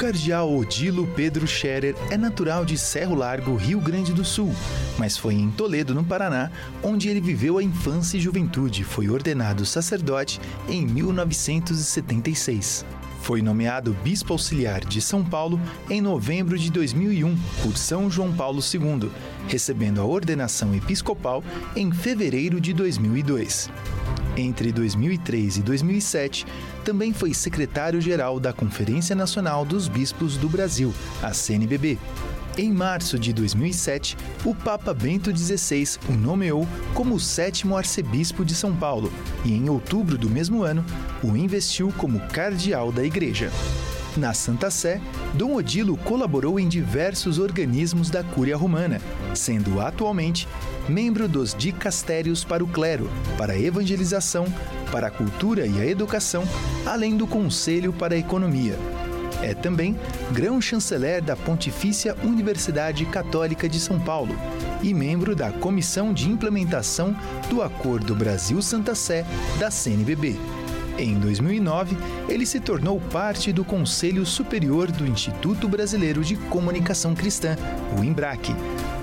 cardeal Odilo Pedro Scherer é natural de Cerro Largo, Rio Grande do Sul, mas foi em Toledo, no Paraná, onde ele viveu a infância e juventude. Foi ordenado sacerdote em 1976. Foi nomeado bispo auxiliar de São Paulo em novembro de 2001 por São João Paulo II, recebendo a ordenação episcopal em fevereiro de 2002. Entre 2003 e 2007, também foi secretário-geral da Conferência Nacional dos Bispos do Brasil, a CNBB. Em março de 2007, o Papa Bento XVI o nomeou como o sétimo arcebispo de São Paulo e, em outubro do mesmo ano, o investiu como cardeal da Igreja. Na Santa Sé, Dom Odilo colaborou em diversos organismos da Cúria Romana, sendo atualmente membro dos dicastérios para o clero, para a evangelização, para a cultura e a educação, além do Conselho para a Economia. É também grão-chanceler da Pontifícia Universidade Católica de São Paulo e membro da Comissão de Implementação do Acordo Brasil-Santa Sé da CNBB. Em 2009, ele se tornou parte do Conselho Superior do Instituto Brasileiro de Comunicação Cristã, o IMBRAC,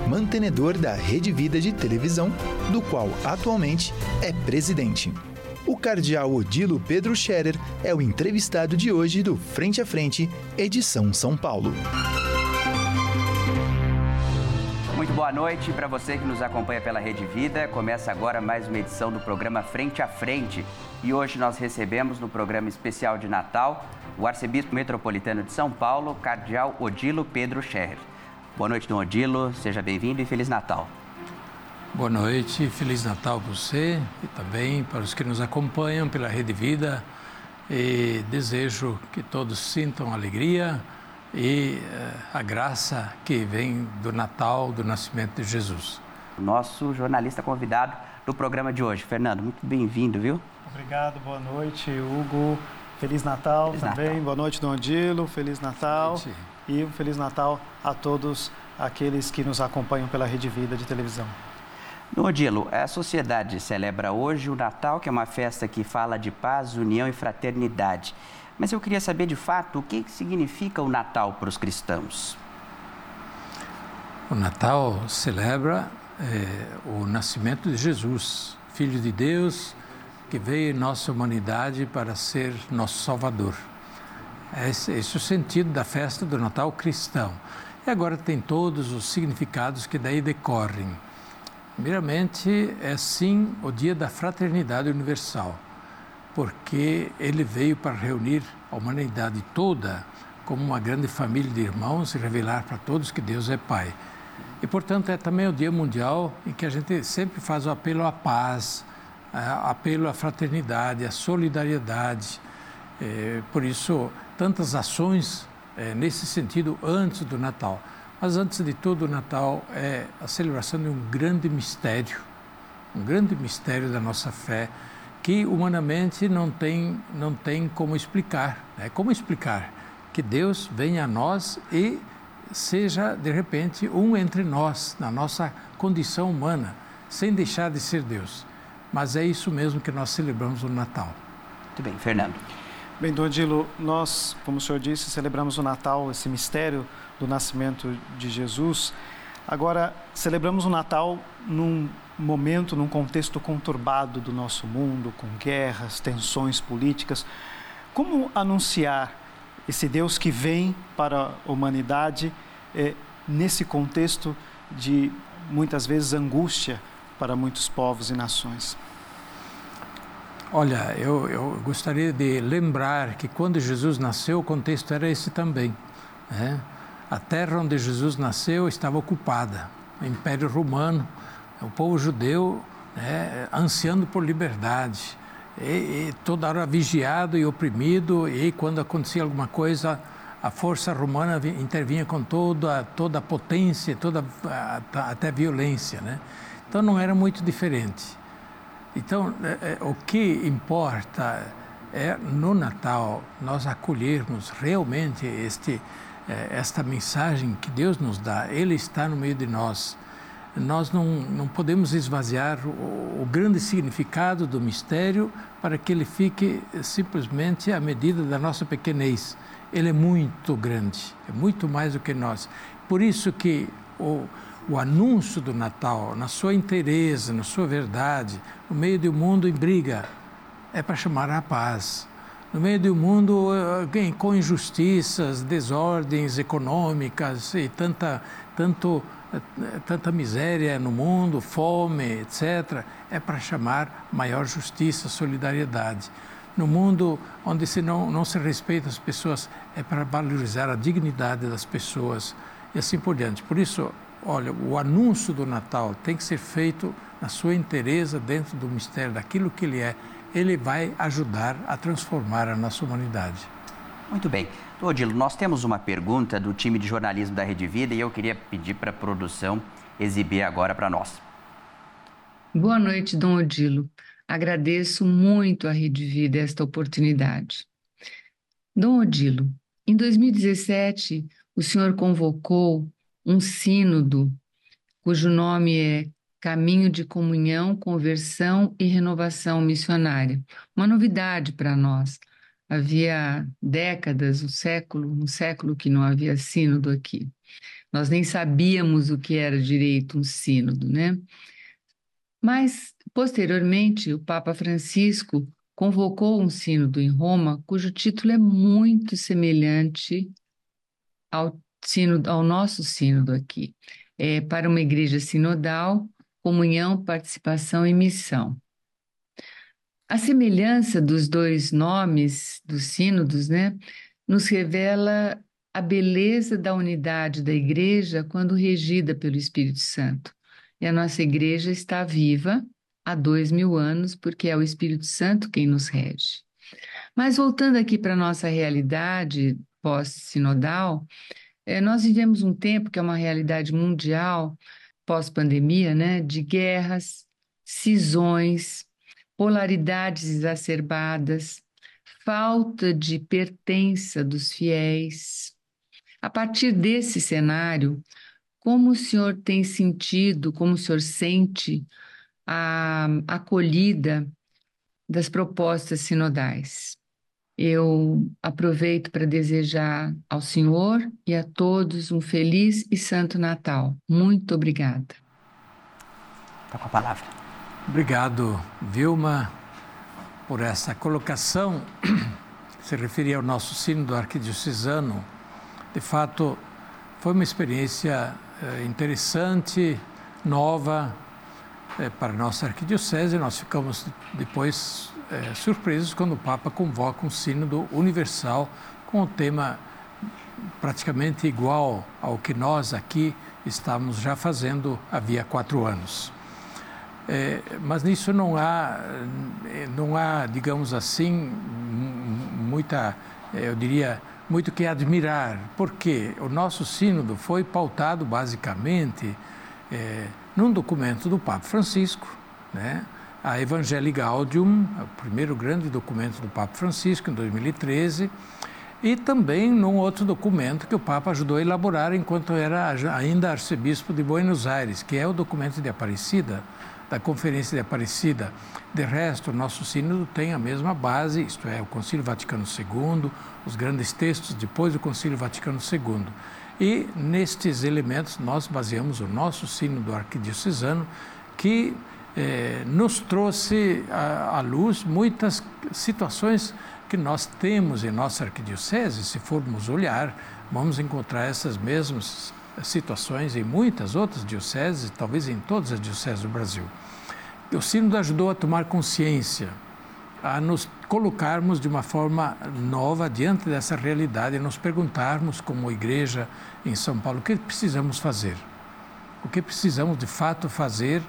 mantenedor da Rede Vida de televisão, do qual atualmente é presidente. O cardeal Odilo Pedro Scherer é o entrevistado de hoje do Frente a Frente, edição São Paulo. Muito boa noite para você que nos acompanha pela Rede Vida. Começa agora mais uma edição do programa Frente a Frente. E hoje nós recebemos no programa especial de Natal o arcebispo metropolitano de São Paulo, cardeal Odilo Pedro Scherer. Boa noite, Dom Odilo. Seja bem-vindo e Feliz Natal. Boa noite, Feliz Natal para você e também para os que nos acompanham pela Rede Vida. E desejo que todos sintam alegria e uh, a graça que vem do Natal, do nascimento de Jesus. Nosso jornalista convidado do programa de hoje. Fernando, muito bem-vindo, viu? Obrigado, boa noite, Hugo. Feliz Natal Feliz também. Natal. Boa noite, Dom Odilo. Feliz Natal. E um Feliz Natal a todos aqueles que nos acompanham pela Rede Vida de televisão. No Odilo, a sociedade celebra hoje o Natal, que é uma festa que fala de paz, união e fraternidade. Mas eu queria saber de fato o que significa o Natal para os cristãos. O Natal celebra é, o nascimento de Jesus, Filho de Deus, que veio em nossa humanidade para ser nosso Salvador. Esse, esse é o sentido da festa do Natal cristão. E agora tem todos os significados que daí decorrem. Primeiramente, é sim o dia da fraternidade universal, porque ele veio para reunir a humanidade toda como uma grande família de irmãos e revelar para todos que Deus é Pai. E, portanto, é também o dia mundial em que a gente sempre faz o apelo à paz, apelo à fraternidade, à solidariedade. É, por isso, tantas ações é, nesse sentido antes do Natal. Mas antes de tudo, o Natal é a celebração de um grande mistério, um grande mistério da nossa fé, que humanamente não tem, não tem como explicar. Né? Como explicar que Deus venha a nós e seja, de repente, um entre nós, na nossa condição humana, sem deixar de ser Deus. Mas é isso mesmo que nós celebramos no Natal. Muito bem, Fernando. Bem, Dodilo, nós, como o senhor disse, celebramos o Natal, esse mistério do nascimento de Jesus. Agora, celebramos o Natal num momento, num contexto conturbado do nosso mundo, com guerras, tensões políticas. Como anunciar esse Deus que vem para a humanidade eh, nesse contexto de muitas vezes angústia para muitos povos e nações? Olha, eu, eu gostaria de lembrar que quando Jesus nasceu, o contexto era esse também. Né? A terra onde Jesus nasceu estava ocupada, o Império Romano, o povo judeu né, ansiando por liberdade, e, e toda hora vigiado e oprimido, e quando acontecia alguma coisa, a força romana intervinha com toda, toda a potência, toda, até violência. Né? Então não era muito diferente. Então, é, é, o que importa é no Natal nós acolhermos realmente este, é, esta mensagem que Deus nos dá. Ele está no meio de nós. nós não, não podemos esvaziar o, o, grande significado do mistério para que ele fique simplesmente à medida da nossa pequenez. Ele é muito grande, é muito mais do que nós. Por isso que o, o anúncio do Natal, na sua inteireza, na sua verdade, no meio um mundo em briga, é para chamar a paz. No meio um mundo eh, com injustiças, desordens econômicas e tanta, tanto tanta miséria no mundo, fome, etc., é para chamar maior justiça, solidariedade. No mundo onde se não, não se respeita as pessoas, é para valorizar a dignidade das pessoas e assim por diante. Por isso, olha, o anúncio do Natal tem que ser feito na sua inteireza dentro do mistério, daquilo que ele é. Ele vai ajudar a transformar a nossa humanidade. Muito bem. Odilo, nós temos uma pergunta do time de jornalismo da Rede Vida e eu queria pedir para a produção exibir agora para nós. Boa noite, Dom Odilo. Agradeço muito à Rede Vida esta oportunidade. Dom Odilo, em 2017, o senhor convocou um sínodo cujo nome é Caminho de Comunhão, Conversão e Renovação Missionária. Uma novidade para nós havia décadas, um século, um século que não havia sínodo aqui. Nós nem sabíamos o que era direito um sínodo, né? Mas, posteriormente, o Papa Francisco convocou um sínodo em Roma, cujo título é muito semelhante ao, sínodo, ao nosso sínodo aqui. É para uma igreja sinodal, comunhão, participação e missão. A semelhança dos dois nomes dos sínodos, né, nos revela a beleza da unidade da igreja quando regida pelo Espírito Santo. E a nossa igreja está viva há dois mil anos, porque é o Espírito Santo quem nos rege. Mas voltando aqui para a nossa realidade pós-sinodal, é, nós vivemos um tempo que é uma realidade mundial, pós-pandemia, né, de guerras, cisões, polaridades exacerbadas, falta de pertença dos fiéis. A partir desse cenário, como o senhor tem sentido, como o senhor sente a acolhida das propostas sinodais? Eu aproveito para desejar ao senhor e a todos um feliz e santo Natal. Muito obrigada. Está com a palavra. Obrigado, Vilma, por essa colocação. Se referia ao nosso sínodo arquidiocesano. De fato, foi uma experiência eh, interessante, nova eh, para a nossa arquidiocese. Nós ficamos depois eh, surpresos quando o Papa convoca um sínodo universal com o tema praticamente igual ao que nós aqui estamos já fazendo havia quatro anos. É, mas nisso não há, não há, digamos assim, muita, eu diria, muito que admirar, porque o nosso sínodo foi pautado basicamente é, num documento do Papa Francisco, né? A Evangelii Gaudium, o primeiro grande documento do Papa Francisco, em 2013, e também num outro documento que o Papa ajudou a elaborar enquanto era ainda arcebispo de Buenos Aires, que é o documento de Aparecida, da Conferência de Aparecida. De resto, nosso sínodo tem a mesma base, isto é, o Concílio Vaticano II, os grandes textos depois do Concílio Vaticano II. E nestes elementos nós baseamos o nosso sínodo arquidiocesano, que eh, nos trouxe à, à luz muitas situações que nós temos em nossa arquidiocese. Se formos olhar, vamos encontrar essas mesmas situações em muitas outras dioceses, talvez em todas as dioceses do Brasil. O sínodo ajudou a tomar consciência, a nos colocarmos de uma forma nova diante dessa realidade e nos perguntarmos, como igreja em São Paulo, o que precisamos fazer? O que precisamos de fato fazer?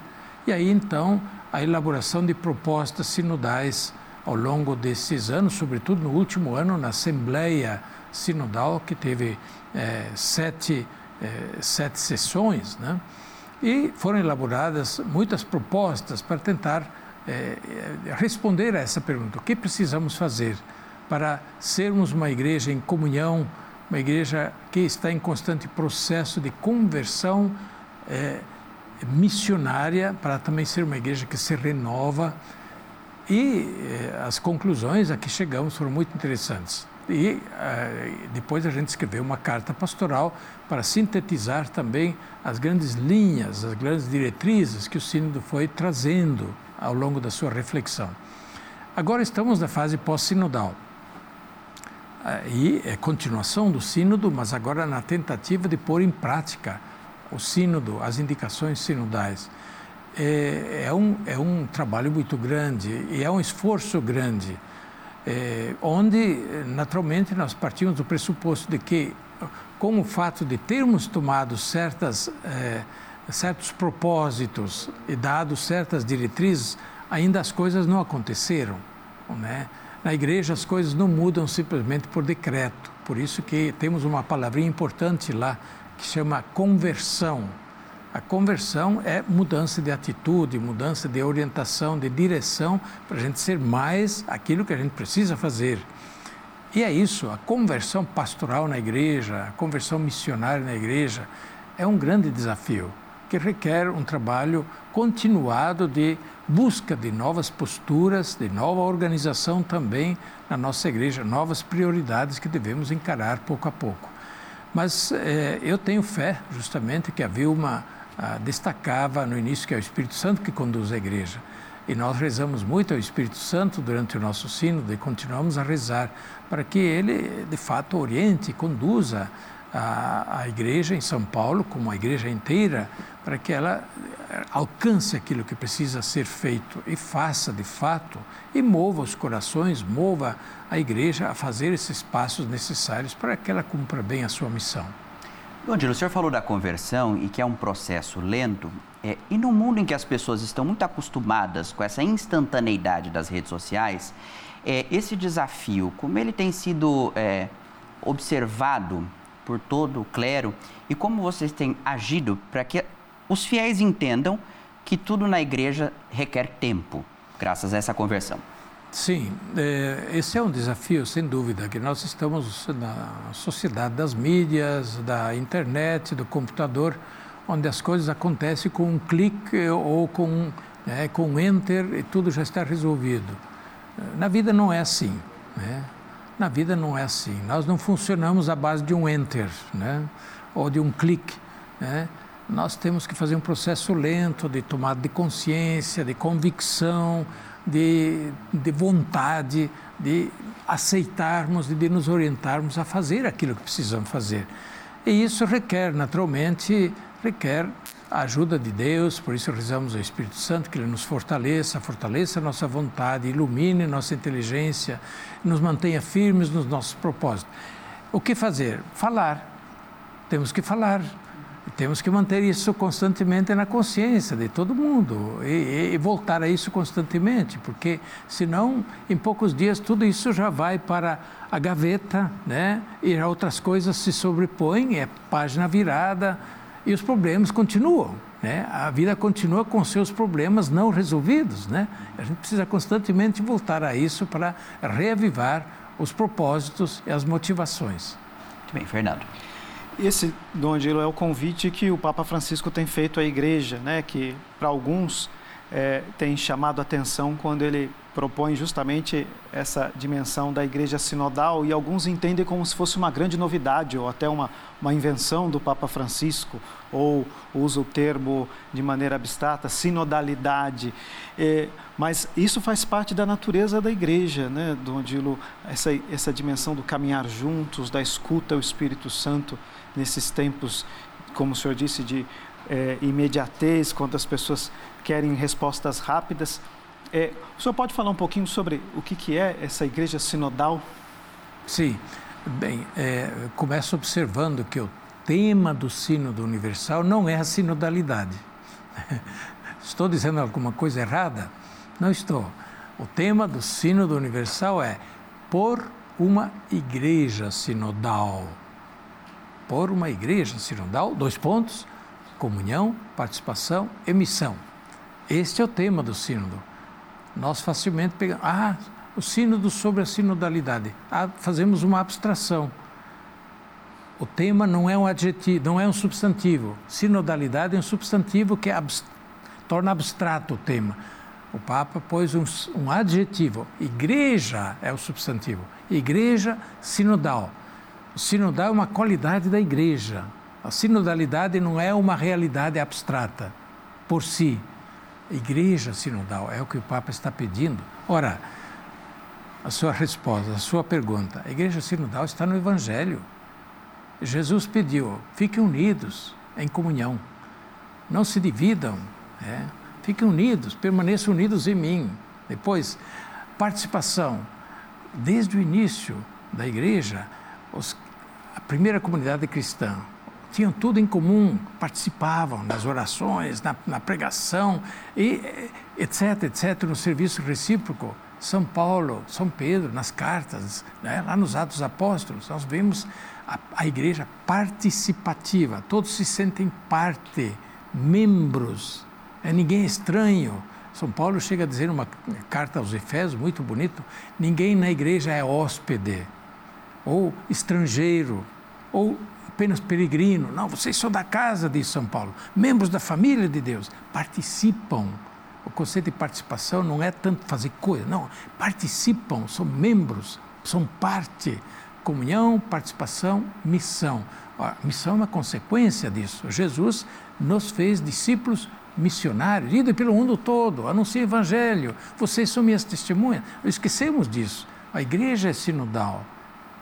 E aí então a elaboração de propostas sinodais ao longo desses anos, sobretudo no último ano, na Assembleia Sinodal, que teve é, sete é, sete sessões, né? e foram elaboradas muitas propostas para tentar é, responder a essa pergunta: o que precisamos fazer para sermos uma igreja em comunhão, uma igreja que está em constante processo de conversão, é, missionária para também ser uma igreja que se renova. E eh, as conclusões a que chegamos foram muito interessantes. E eh, depois a gente escreveu uma carta pastoral para sintetizar também as grandes linhas, as grandes diretrizes que o Sínodo foi trazendo ao longo da sua reflexão. Agora estamos na fase pós-sinodal. Eh, e é continuação do Sínodo, mas agora na tentativa de pôr em prática o Sínodo, as indicações sinodais. É, é, um, é um trabalho muito grande e é um esforço grande é, onde, naturalmente, nós partimos do pressuposto de que, com o fato de termos tomado certas, é, certos propósitos e dado certas diretrizes, ainda as coisas não aconteceram. Né? Na igreja as coisas não mudam simplesmente por decreto. Por isso que temos uma palavrinha importante lá que chama conversão. A conversão é mudança de atitude, mudança de orientação, de direção, para a gente ser mais aquilo que a gente precisa fazer. E é isso, a conversão pastoral na igreja, a conversão missionária na igreja, é um grande desafio que requer um trabalho continuado de busca de novas posturas, de nova organização também na nossa igreja, novas prioridades que devemos encarar pouco a pouco. Mas eh, eu tenho fé, justamente, que havia uma ah, destacava no início que é o Espírito Santo que conduz a igreja. E nós rezamos muito ao Espírito Santo durante o nosso sínodo e continuamos a rezar para que ele, de fato, oriente conduza a, a igreja em São Paulo, como a igreja inteira, para que ela eh, alcance aquilo que precisa ser feito e faça de fato e mova os corações, mova a igreja a fazer esses passos necessários para que ela cumpra bem a sua missão. Angelo, o senhor falou da conversão e que é um processo lento. É, e no mundo em que as pessoas estão muito acostumadas com essa instantaneidade das redes sociais, é, esse desafio, como ele tem sido é, observado por todo o clero e como vocês têm agido para que os fiéis entendam que tudo na igreja requer tempo, graças a essa conversão? Sim, é, esse é um desafio, sem dúvida, que nós estamos na sociedade das mídias, da internet, do computador, onde as coisas acontecem com um clique ou com, né, com um enter e tudo já está resolvido. Na vida não é assim, né? Na vida não é assim. Nós não funcionamos à base de um enter, né? Ou de um clique, né? Nós temos que fazer um processo lento de tomada de consciência, de convicção, de, de vontade de aceitarmos e de nos orientarmos a fazer aquilo que precisamos fazer. E isso requer, naturalmente, requer a ajuda de Deus, por isso rezamos ao Espírito Santo, que Ele nos fortaleça, fortaleça a nossa vontade, ilumine nossa inteligência, nos mantenha firmes nos nossos propósitos. O que fazer? Falar. Temos que falar, temos que manter isso constantemente na consciência de todo mundo e, e, voltar a isso constantemente, porque senão, em poucos dias, tudo isso já vai para a gaveta, né? E outras coisas se sobrepõem, é página virada e os problemas continuam, né? A vida continua com seus problemas não resolvidos, né? A gente precisa constantemente voltar a isso para reavivar os propósitos e as motivações. Muito bem, Fernando. Esse, Dom Angelo, é o convite que o Papa Francisco tem feito à igreja, né? que para alguns é, tem chamado a atenção quando ele propõe justamente essa dimensão da igreja sinodal e alguns entendem como se fosse uma grande novidade ou até uma, uma invenção do Papa Francisco ou usa o termo de maneira abstrata, sinodalidade. É, mas isso faz parte da natureza da igreja, né, Dom Dilo? Essa, essa dimensão do caminhar juntos, da escuta ao Espírito Santo nesses tempos, como o senhor disse, de é, imediatez, quando as pessoas querem respostas rápidas. É, o senhor pode falar um pouquinho sobre o que, que é essa igreja sinodal? Sim. Bem, é, começo observando que o tema do Sínodo Universal não é a sinodalidade. Estou dizendo alguma coisa errada? Não estou. O tema do Sínodo Universal é por uma igreja sinodal por uma igreja sinodal, dois pontos, comunhão, participação e missão. Este é o tema do sínodo. Nós facilmente pegamos, ah, o sínodo sobre a sinodalidade. Ah, fazemos uma abstração. o tema não é um adjetivo, não é um substantivo. Sinodalidade é um substantivo que abst torna abstrato o tema. O Papa pôs um, um adjetivo. Igreja é o substantivo. Igreja sinodal. O sinodal é uma qualidade da igreja. A sinodalidade não é uma realidade abstrata por si. Igreja sinodal é o que o Papa está pedindo. Ora, a sua resposta, a sua pergunta, a igreja sinodal está no Evangelho. Jesus pediu: fiquem unidos em comunhão, não se dividam, é? fiquem unidos, permaneçam unidos em mim. Depois, participação. Desde o início da igreja, os, a primeira comunidade cristã, tinham tudo em comum, participavam nas orações, na, na pregação, e, etc, etc, no serviço recíproco. São Paulo, São Pedro, nas cartas, né, lá nos Atos Apóstolos, nós vemos a, a igreja participativa, todos se sentem parte, membros, é, ninguém é estranho. São Paulo chega a dizer numa carta aos Efésios, muito bonito, ninguém na igreja é hóspede, ou estrangeiro, ou apenas peregrino. Não, vocês são da casa de São Paulo, membros da família de Deus, participam. O conceito de participação não é tanto fazer coisa, não, participam, são membros, são parte. Comunhão, participação, missão. A missão é uma consequência disso. Jesus nos fez discípulos missionários, indo pelo mundo todo, anuncia o evangelho. Vocês são minhas testemunhas. Esquecemos disso. A igreja é sinodal.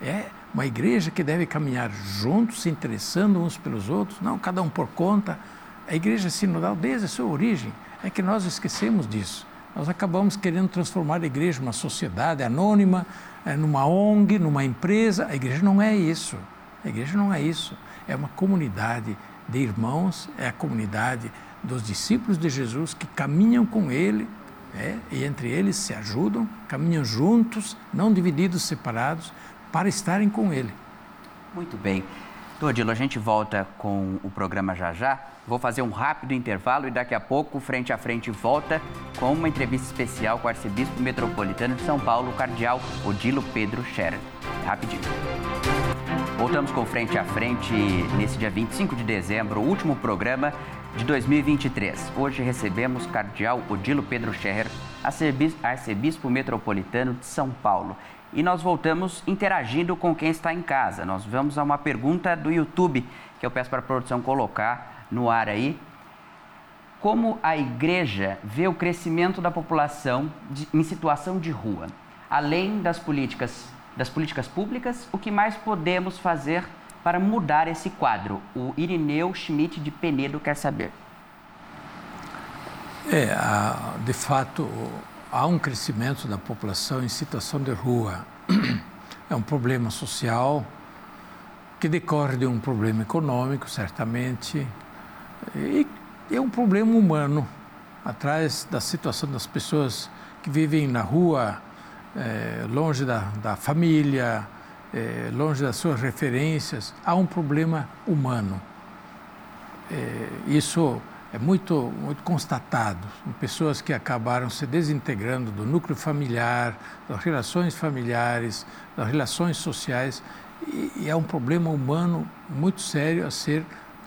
É uma igreja que deve caminhar juntos, se interessando uns pelos outros, não cada um por conta. A igreja sinodal, desde a sua origem, é que nós esquecemos disso. Nós acabamos querendo transformar a igreja numa sociedade anônima, é, numa ONG, numa empresa. A igreja não é isso. A igreja não é isso. É uma comunidade de irmãos, é a comunidade dos discípulos de Jesus que caminham com Ele é, e entre eles se ajudam, caminham juntos, não divididos, separados, para estarem com Ele. Muito bem. Todilo, a gente volta com o programa já já. Vou fazer um rápido intervalo e daqui a pouco, frente a frente, volta com uma entrevista especial com o arcebispo metropolitano de São Paulo, o cardeal Odilo Pedro Scherer. Rapidinho. Voltamos com Frente a Frente nesse dia 25 de dezembro, o último programa de 2023. Hoje recebemos cardeal Odilo Pedro Scherer, arcebispo metropolitano de São Paulo. E nós voltamos interagindo com quem está em casa. Nós vamos a uma pergunta do YouTube que eu peço para a produção colocar no ar aí. Como a igreja vê o crescimento da população de, em situação de rua? Além das políticas, das políticas públicas, o que mais podemos fazer para mudar esse quadro? O Irineu Schmidt de Penedo quer saber. É, de fato, há um crescimento da população em situação de rua. É um problema social que decorre de um problema econômico, certamente, e é um problema humano, atrás da situação das pessoas que vivem na rua, é, longe da, da família, é, longe das suas referências, há um problema humano. É, isso é muito, muito constatado pessoas que acabaram se desintegrando do núcleo familiar, das relações familiares, das relações sociais, e, e é um problema humano muito sério a ser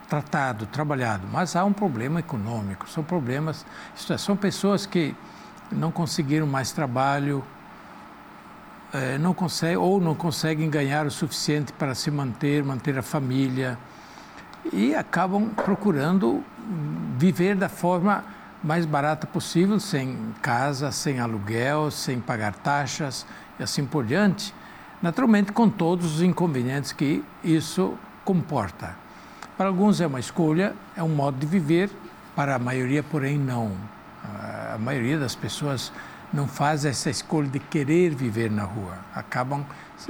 tratado, trabalhado. Mas há um problema econômico, são problemas, são pessoas que não conseguiram mais trabalho, é, não conseguem, ou não conseguem ganhar o suficiente para se manter, manter a família, e acabam procurando viver da forma mais barata possível, sem casa, sem aluguel, sem pagar taxas e assim por diante, naturalmente com todos os inconvenientes que isso comporta. Para alguns é uma escolha, é um modo de viver, para a maioria, porém, não. A maioria das pessoas não faz essa escolha de querer viver na rua, acabam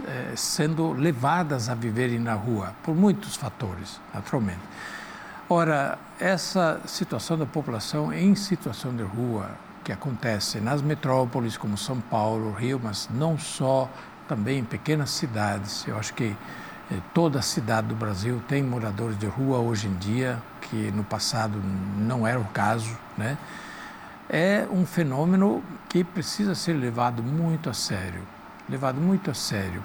eh, sendo levadas a viverem na rua por muitos fatores, naturalmente. Ora, essa situação da população em situação de rua que acontece nas metrópoles como São Paulo, Rio, mas não só, também em pequenas cidades. Eu acho que eh, toda cidade do Brasil tem moradores de rua hoje em dia, que no passado não era o caso, né? é um fenômeno que precisa ser levado muito a sério, levado muito a sério.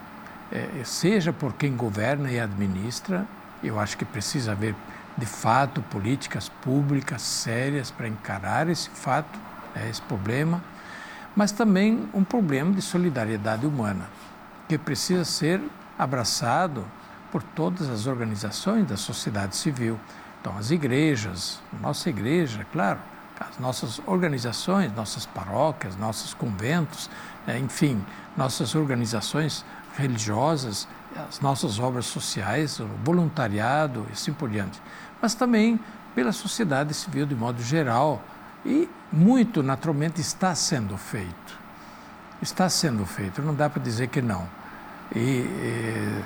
é, seja por quem governa e administra. Eu acho que precisa haver, de fato, políticas públicas sérias para encarar esse fato, né, esse problema, mas também um problema de solidariedade humana, que precisa ser abraçado por todas as organizações da sociedade civil. Então, as igrejas, nossa igreja, claro, as nossas organizações, nossas paróquias, nossos conventos, né, enfim, nossas organizações religiosas, as nossas obras sociais, o voluntariado e assim por diante. Mas também pela sociedade civil de modo geral. E muito, naturalmente, está sendo feito. Está sendo feito, não dá para dizer que não. E, e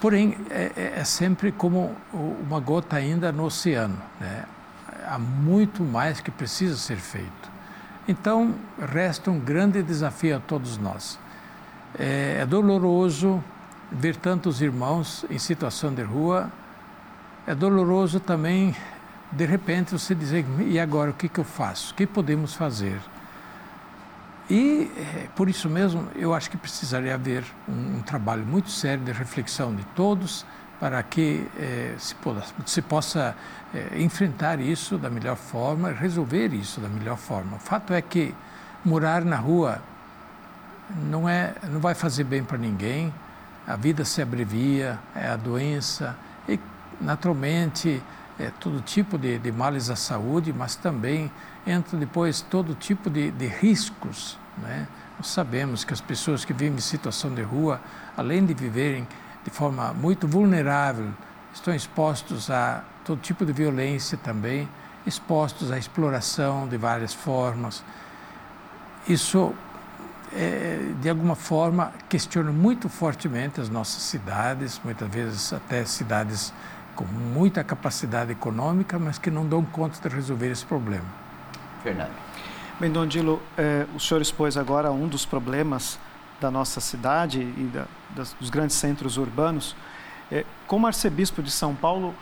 porém, é, é, é sempre como uma gota ainda no oceano. Né? Há muito mais que precisa ser feito. Então, resta um grande desafio a todos nós. É, é doloroso ver tantos irmãos em situação de rua, é doloroso também, de repente, você dizer: e agora o que, que eu faço? O que podemos fazer? E, é, por isso mesmo, eu acho que precisaria haver um, um trabalho muito sério de reflexão de todos para que eh, se, possa eh, enfrentar isso da melhor forma, resolver isso da melhor forma. O fato é que morar na rua não, é, não vai fazer bem para ninguém, a vida se abrevia, é a doença e, naturalmente, é todo tipo de, de males à saúde, mas também entra depois todo tipo de, de riscos. Né? Nós sabemos que as pessoas que vivem em situação de rua, além de viverem de forma muito vulnerável, estão expostos a todo tipo de violência também, expostos à exploração de várias formas. Isso, é, de alguma forma, questiona muito fortemente as nossas cidades, muitas vezes até cidades com muita capacidade econômica, mas que não dão conta de resolver esse problema. Fernando. Bem, Dom Dilo, eh, o senhor expôs agora um dos problemas da nossa cidade e da, das, dos grandes centros urbanos. É, como arcebispo de São Paulo,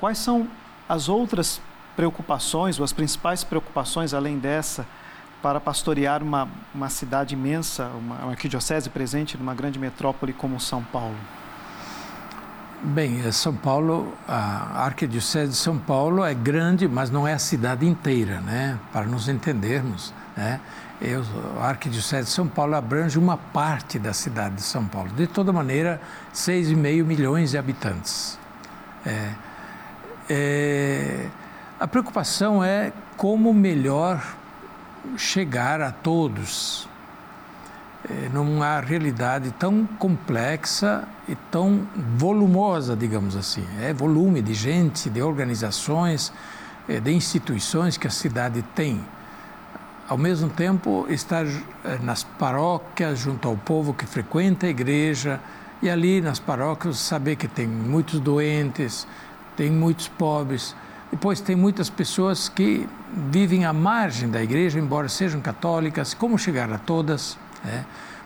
quais são as outras preocupações, ou as principais preocupações além dessa, para pastorear uma, uma cidade imensa, uma, uma arquidiocese presente numa grande metrópole como São Paulo? Bem, é, São Paulo, a Arquidiocese de São Paulo é grande, mas não é a cidade inteira, né? Para nos entendermos, né? Eu, Arquidiocese de São Paulo abrange uma parte da cidade de São Paulo. De toda maneira, 6,5 milhões de habitantes. É, é, a preocupação é como melhor chegar a todos é, numa realidade tão complexa e tão volumosa, digamos assim. É volume de gente, de organizações, é, de instituições que a cidade tem ao mesmo tempo estar eh, nas paróquias junto ao povo que frequenta a igreja e ali nas paróquias saber que tem muitos doentes, tem muitos pobres, depois tem muitas pessoas que vivem à margem da igreja, embora sejam católicas, como chegar a todas? Né?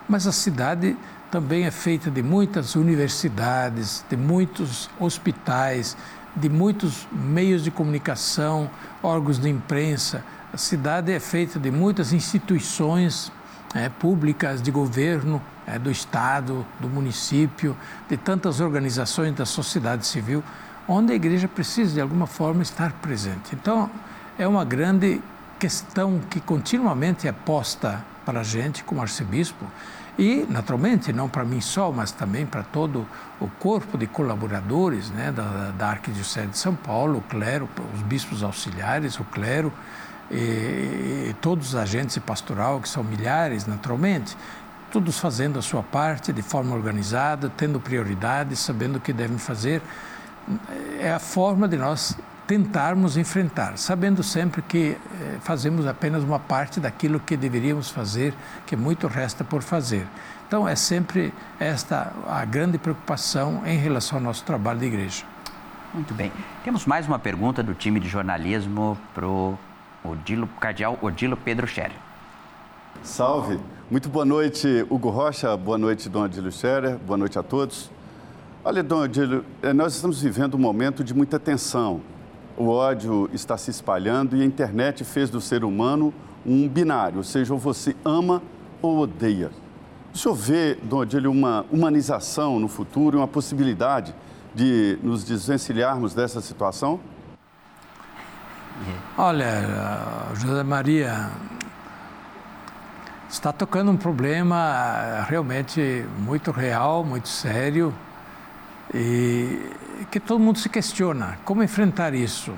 Mas a cidade também é feita de muitas universidades, de muitos hospitais, de muitos meios de comunicação, órgãos de imprensa, a cidade é feita de muitas instituições é, públicas, de governo, é, do Estado, do município, de tantas organizações da sociedade civil, onde a igreja precisa de alguma forma estar presente. Então, é uma grande questão que continuamente é posta para a gente, como arcebispo, e, naturalmente, não para mim só, mas também para todo o corpo de colaboradores né, da, da Arquidiocese de São Paulo, o clero, os bispos auxiliares, o clero, e, e todos os agentes de pastoral, que são milhares naturalmente, todos fazendo a sua parte de forma organizada, tendo prioridades, sabendo o que devem fazer. É a forma de nós tentarmos enfrentar, sabendo sempre que eh, fazemos apenas uma parte daquilo que deveríamos fazer, que muito resta por fazer. Então é sempre esta a grande preocupação em relação ao nosso trabalho de igreja. Muito bem. Temos mais uma pergunta do time de jornalismo para o Odilo, Cardeal Odilo Pedro Scherer. Salve! Muito boa noite, Hugo Rocha, boa noite, Dom Odilo Scherer, boa noite a todos. Olha, Dom Odilo, eh, nós estamos vivendo um momento de muita tensão. O ódio está se espalhando e a internet fez do ser humano um binário, ou seja, ou você ama ou odeia. O senhor vê, Dom Odílio, uma humanização no futuro, uma possibilidade de nos desvencilharmos dessa situação? Olha, José Maria, está tocando um problema realmente muito real, muito sério e que todo mundo se questiona como enfrentar isso.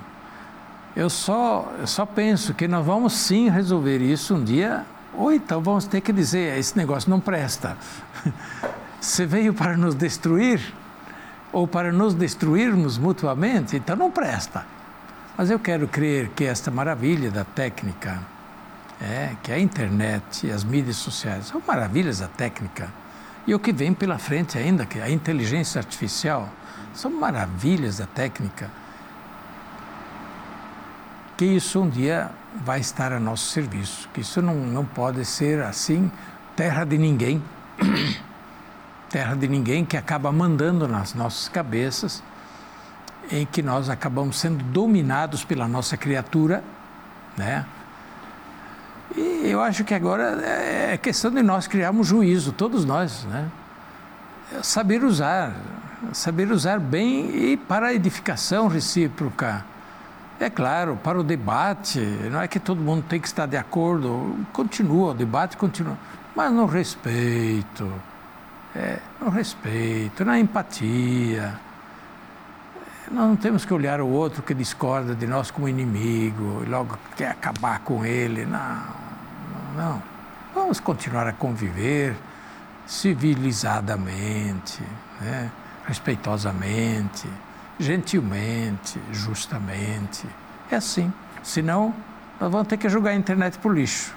Eu só, eu só penso que nós vamos sim resolver isso um dia, ou então vamos ter que dizer: esse negócio não presta. Você veio para nos destruir, ou para nos destruirmos mutuamente, então não presta. Mas eu quero crer que esta maravilha da técnica, é, que a internet e as mídias sociais, são maravilhas da técnica. E o que vem pela frente ainda, que é a inteligência artificial, são maravilhas da técnica que isso um dia vai estar a nosso serviço, que isso não, não pode ser assim terra de ninguém, terra de ninguém que acaba mandando nas nossas cabeças, em que nós acabamos sendo dominados pela nossa criatura, né? E eu acho que agora é questão de nós criarmos juízo, todos nós, né? Saber usar, saber usar bem e para a edificação recíproca é claro, para o debate, não é que todo mundo tem que estar de acordo, continua, o debate continua, mas no respeito, é, no respeito, na empatia. Nós não temos que olhar o outro que discorda de nós como inimigo e logo quer acabar com ele. Não, não. Vamos continuar a conviver civilizadamente, né? respeitosamente gentilmente, justamente. É assim. Senão, nós vamos ter que jogar a internet por lixo.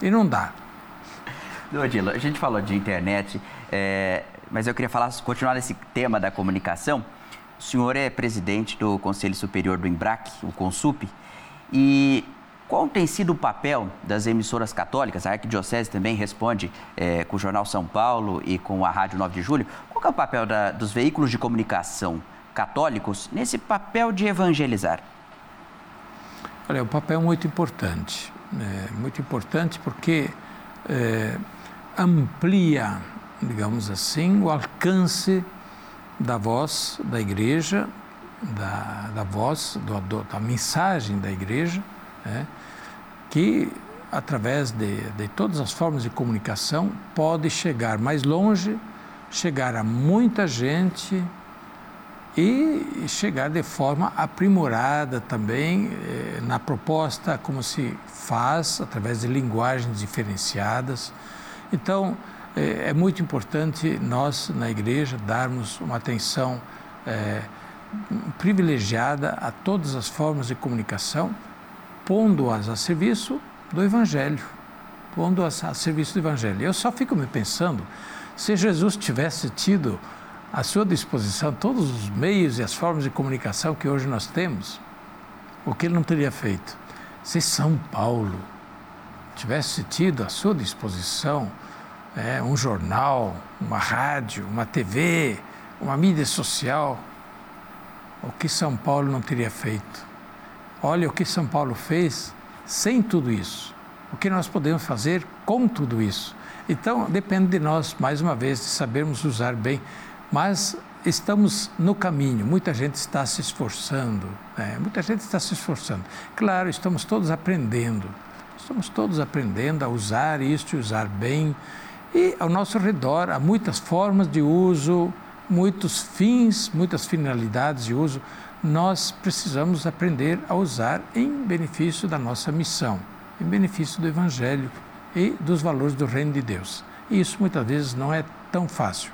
E não dá. Odilo, a gente falou de internet, é, mas eu queria falar, continuar nesse tema da comunicação. O senhor é presidente do Conselho Superior do Embrac, o CONSUP, e qual tem sido o papel das emissoras católicas? A Arquidiocese também responde é, com o Jornal São Paulo e com a Rádio 9 de Julho. Qual é o papel da, dos veículos de comunicação católicos nesse papel de evangelizar? Olha, é um papel muito importante, é, muito importante porque é, amplia, digamos assim, o alcance da voz da igreja, da, da voz, do, do, da mensagem da igreja, né, que através de, de todas as formas de comunicação pode chegar mais longe, chegar a muita gente e chegar de forma aprimorada também eh, na proposta como se faz através de linguagens diferenciadas. Então eh, é muito importante nós na igreja darmos uma atenção eh, privilegiada a todas as formas de comunicação, pondo-as a serviço do Evangelho, pondo-as a serviço do Evangelho. Eu só fico me pensando se Jesus tivesse tido à sua disposição todos os meios e as formas de comunicação que hoje nós temos, o que ele não teria feito? Se São Paulo tivesse tido à sua disposição é, um jornal, uma rádio, uma TV, uma mídia social, o que São Paulo não teria feito? Olha o que São Paulo fez sem tudo isso. O que nós podemos fazer com tudo isso? Então, depende de nós, mais uma vez, de sabermos usar bem mas estamos no caminho, muita gente está se esforçando, né? muita gente está se esforçando. Claro, estamos todos aprendendo, estamos todos aprendendo a usar isso, usar bem. E ao nosso redor há muitas formas de uso, muitos fins, muitas finalidades de uso. Nós precisamos aprender a usar em benefício da nossa missão, em benefício do Evangelho e dos valores do Reino de Deus. E isso muitas vezes não é tão fácil.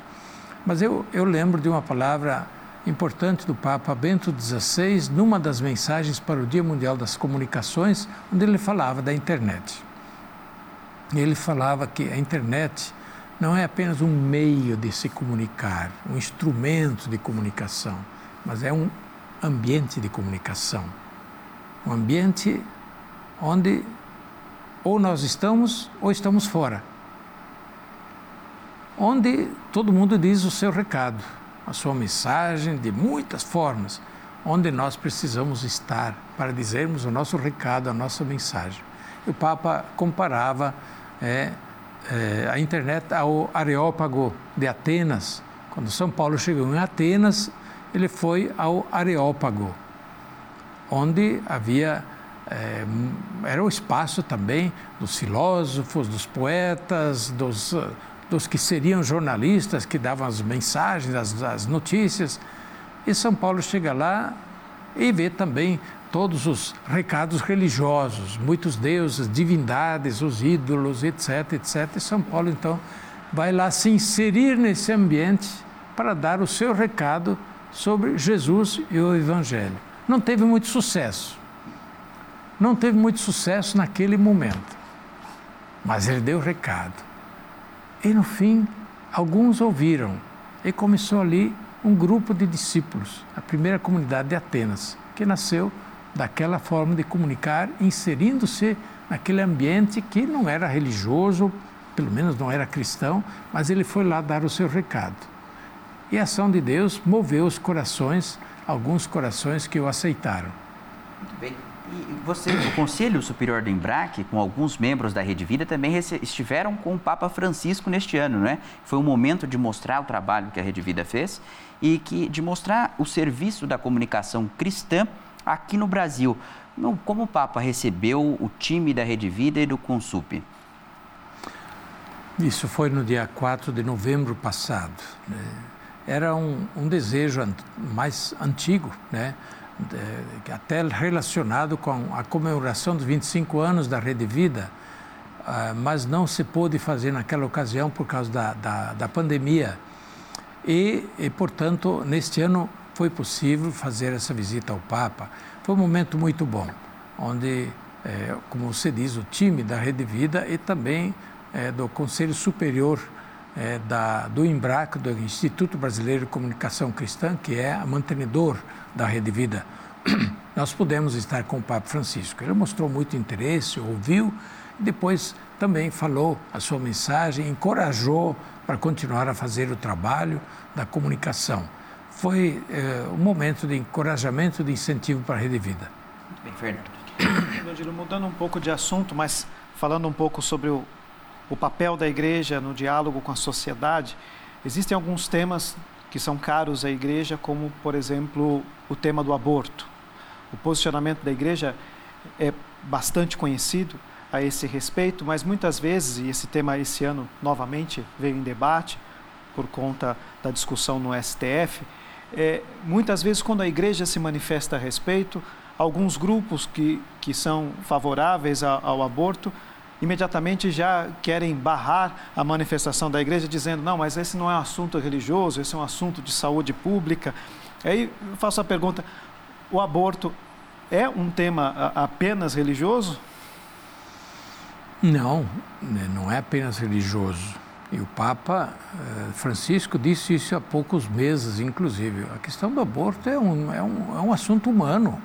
Mas eu, eu lembro de uma palavra importante do Papa Bento XVI, numa das mensagens para o Dia Mundial das Comunicações, onde ele falava da internet. Ele falava que a internet não é apenas um meio de se comunicar, um instrumento de comunicação, mas é um ambiente de comunicação. Um ambiente onde ou nós estamos ou estamos fora onde todo mundo diz o seu recado, a sua mensagem de muitas formas, onde nós precisamos estar para dizermos o nosso recado, a nossa mensagem. O Papa comparava é, é, a internet ao Areópago de Atenas. Quando São Paulo chegou em Atenas, ele foi ao Areópago, onde havia é, era o espaço também dos filósofos, dos poetas, dos, dos que seriam jornalistas, que davam as mensagens, as, as notícias. E São Paulo chega lá e vê também todos os recados religiosos, muitos deuses, divindades, os ídolos, etc, etc. E São Paulo, então, vai lá se inserir nesse ambiente para dar o seu recado sobre Jesus e o Evangelho. Não teve muito sucesso. Não teve muito sucesso naquele momento, mas ele deu o recado. E no fim, alguns ouviram. E começou ali um grupo de discípulos, a primeira comunidade de Atenas, que nasceu daquela forma de comunicar, inserindo-se naquele ambiente que não era religioso, pelo menos não era cristão, mas ele foi lá dar o seu recado. E a ação de Deus moveu os corações, alguns corações que o aceitaram. Muito bem. E você, o Conselho Superior do Embrac, com alguns membros da Rede Vida, também estiveram com o Papa Francisco neste ano, né? Foi um momento de mostrar o trabalho que a Rede Vida fez e que, de mostrar o serviço da comunicação cristã aqui no Brasil. Como o Papa recebeu o time da Rede Vida e do Consup? Isso foi no dia 4 de novembro passado. Né? Era um, um desejo mais antigo, né? até relacionado com a comemoração dos 25 anos da Rede Vida, ah, mas não se pôde fazer naquela ocasião por causa da, da, da pandemia. E, e, portanto, neste ano foi possível fazer essa visita ao Papa. Foi um momento muito bom, onde, é, como você diz, o time da Rede Vida e também é, do Conselho Superior é, da, do IMBRAC, do Instituto Brasileiro de Comunicação Cristã, que é a mantenedor da Rede Vida, nós pudemos estar com o Papa Francisco. Ele mostrou muito interesse, ouviu e depois também falou a sua mensagem, encorajou para continuar a fazer o trabalho da comunicação. Foi é, um momento de encorajamento, de incentivo para a Rede Vida. Muito bem, Fernando. Mudando um pouco de assunto, mas falando um pouco sobre o, o papel da igreja no diálogo com a sociedade, existem alguns temas que são caros à igreja, como, por exemplo, o tema do aborto. O posicionamento da igreja é bastante conhecido a esse respeito, mas muitas vezes, e esse tema esse ano novamente veio em debate por conta da discussão no STF, é, muitas vezes quando a igreja se manifesta a respeito, alguns grupos que, que são favoráveis ao, ao aborto imediatamente já querem barrar a manifestação da igreja, dizendo: não, mas esse não é um assunto religioso, esse é um assunto de saúde pública. Aí eu faço a pergunta: o aborto é um tema apenas religioso? Não, né, não é apenas religioso. E o Papa eh, Francisco disse isso há poucos meses, inclusive. A questão do aborto é um, é um, é um assunto humano,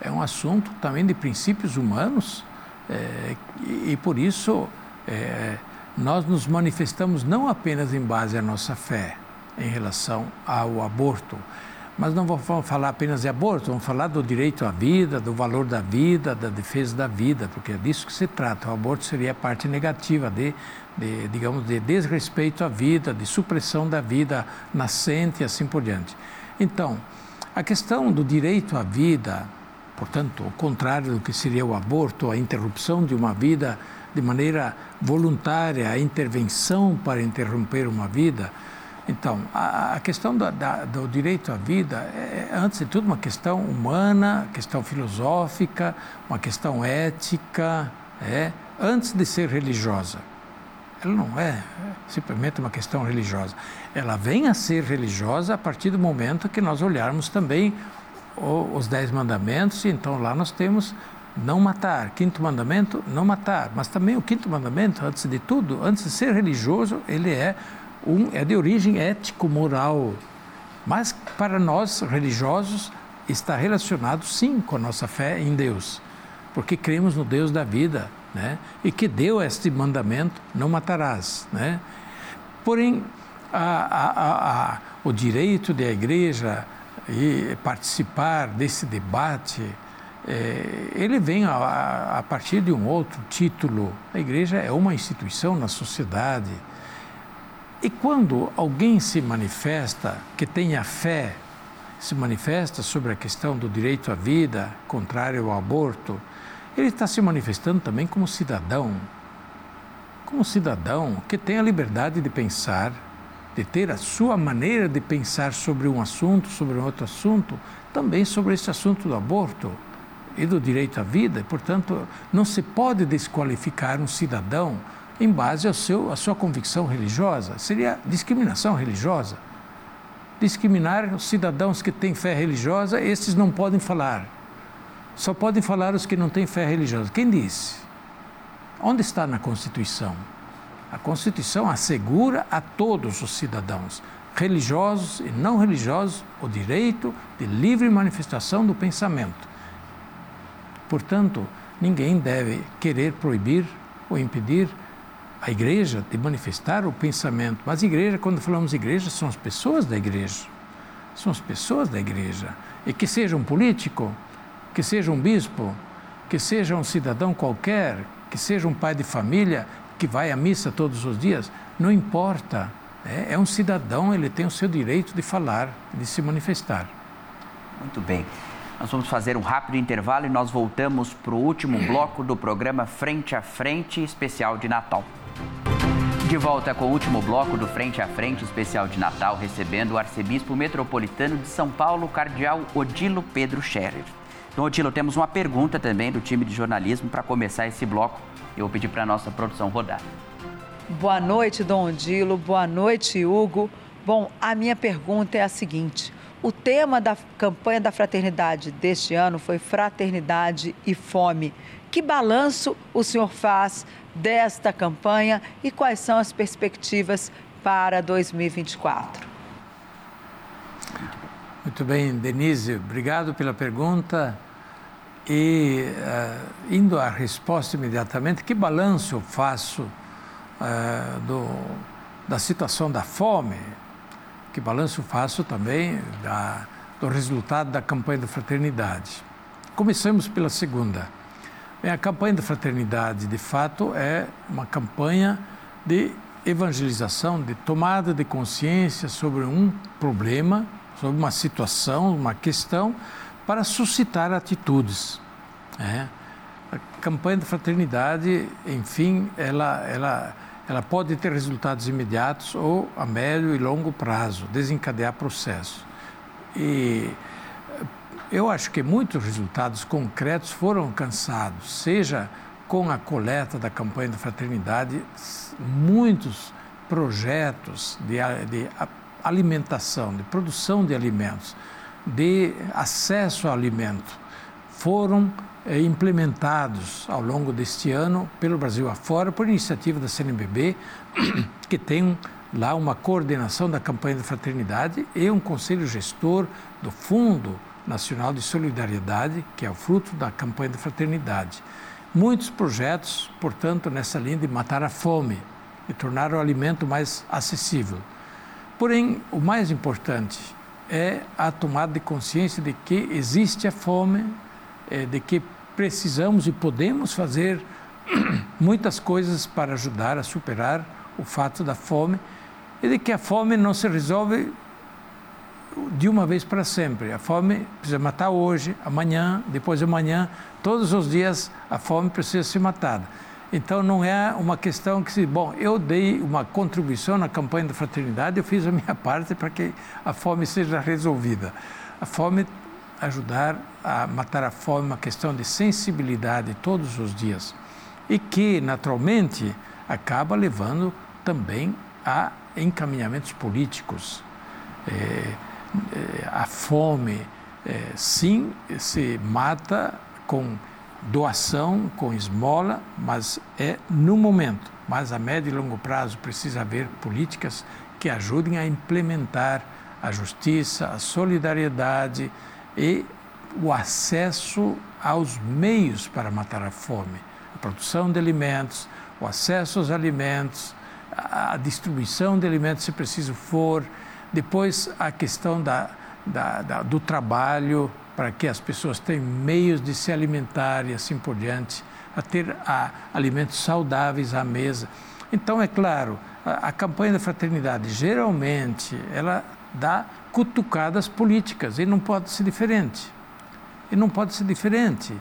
é um assunto também de princípios humanos é, e, e, por isso é, nós nos manifestamos não apenas em base à nossa fé em relação ao aborto, mas não vamos falar apenas de aborto, vamos falar do direito à vida, do valor da vida, da defesa da vida, porque é disso que se trata. O aborto seria a parte negativa de, de digamos, de desrespeito à vida, de supressão da vida nascente e assim por diante. Então, a questão do direito à vida, portanto, o contrário do que seria o aborto, a interrupção de uma vida de maneira voluntária, a intervenção para interromper uma vida. Então, a, questão da, da, do direito à vida é, antes de tudo, uma questão humana, questão filosófica, uma questão ética, é, antes de ser religiosa. Ela não é simplesmente uma questão religiosa. Ela vem a ser religiosa a partir do momento que nós olharmos também os dez mandamentos, e então lá nós temos não matar. Quinto mandamento, não matar. Mas também o quinto mandamento, antes de tudo, antes de ser religioso, ele é, um, é de origem ético-moral. Mas para nós religiosos está relacionado sim com a nossa fé em Deus, porque cremos no Deus da vida, né? E que deu este mandamento, não matarás, né? Porém, a, a, a, o direito da igreja e participar desse debate é, ele vem a, a, partir de um outro título. A igreja é uma instituição na sociedade. E quando alguém se manifesta que tenha fé, se manifesta sobre a questão do direito à vida, contrário ao aborto, ele está se manifestando também como cidadão. Como cidadão que tem a liberdade de pensar, de ter a sua maneira de pensar sobre um assunto, sobre um outro assunto, também sobre esse assunto do aborto e do direito à vida. Portanto, não se pode desqualificar um cidadão em base ao seu, à sua convicção religiosa. Seria discriminação religiosa. Discriminar os cidadãos que têm fé religiosa, esses não podem falar. Só podem falar os que não têm fé religiosa. Quem disse? Onde está na Constituição? A Constituição assegura a todos os cidadãos, religiosos e não religiosos, o direito de livre manifestação do pensamento. Portanto, ninguém deve querer proibir ou impedir a igreja de manifestar o pensamento. Mas igreja, quando falamos igreja, são as pessoas da igreja. São as pessoas da igreja. E que seja um político, que seja um bispo, que seja um cidadão qualquer, que seja um pai de família que vai à missa todos os dias, não importa. É, é um cidadão, ele tem o seu direito de falar, de se manifestar. Muito bem. Nós vamos fazer um rápido intervalo e nós voltamos para o último bloco do programa Frente a Frente especial de Natal. De volta com o último bloco do Frente a Frente especial de Natal, recebendo o arcebispo metropolitano de São Paulo, cardeal Odilo Pedro Scherer. Então, Odilo, temos uma pergunta também do time de jornalismo para começar esse bloco. Eu vou pedir para a nossa produção rodar. Boa noite, Dom Odilo. Boa noite, Hugo. Bom, a minha pergunta é a seguinte: o tema da campanha da fraternidade deste ano foi Fraternidade e Fome. Que balanço o senhor faz desta campanha e quais são as perspectivas para 2024? Muito bem, Denise, obrigado pela pergunta. E uh, indo à resposta imediatamente, que balanço eu faço uh, do, da situação da fome? Que balanço faço também da, do resultado da campanha da fraternidade? Começamos pela segunda. Bem, a campanha da fraternidade, de fato, é uma campanha de evangelização, de tomada de consciência sobre um problema, sobre uma situação, uma questão, para suscitar atitudes. É. A campanha da fraternidade, enfim, ela, ela, ela pode ter resultados imediatos ou a médio e longo prazo, desencadear processos. E eu acho que muitos resultados concretos foram alcançados, seja com a coleta da campanha da fraternidade, muitos projetos de, de alimentação, de produção de alimentos, de acesso ao alimento, foram é, implementados ao longo deste ano pelo Brasil afora, por iniciativa da CNBB, que tem lá uma coordenação da campanha da fraternidade e um conselho gestor do Fundo Nacional de Solidariedade, que é o fruto da campanha da fraternidade. Muitos projetos, portanto, nessa linha de matar a fome e tornar o alimento mais acessível. Porém, o mais importante é a tomada de consciência de que existe a fome, é, de que precisamos e podemos fazer muitas coisas para ajudar a superar o fato da fome e de que a fome não se resolve de uma vez para sempre. A fome precisa matar hoje, amanhã, depois de amanhã, todos os dias a fome precisa ser matada. Então não é uma questão que se, bom, eu dei uma contribuição na campanha da fraternidade, eu fiz a minha parte para que a fome seja resolvida. A fome ajudar a matar a fome é uma questão de sensibilidade todos os dias e que naturalmente acaba levando também a encaminhamentos políticos. É, a fome, é, sim, se mata com doação, com esmola, mas é no momento. Mas a médio e longo prazo precisa haver políticas que ajudem a implementar a justiça, a solidariedade e o acesso aos meios para matar a fome. A produção de alimentos, o acesso aos alimentos, a distribuição de alimentos se preciso for, depois, a questão da, da, da, do trabalho, para que as pessoas tenham meios de se alimentar e assim por diante, a ter a, alimentos saudáveis à mesa. Então, é claro, a, a campanha da fraternidade geralmente ela dá cutucadas políticas e não pode ser diferente. E não pode ser diferente.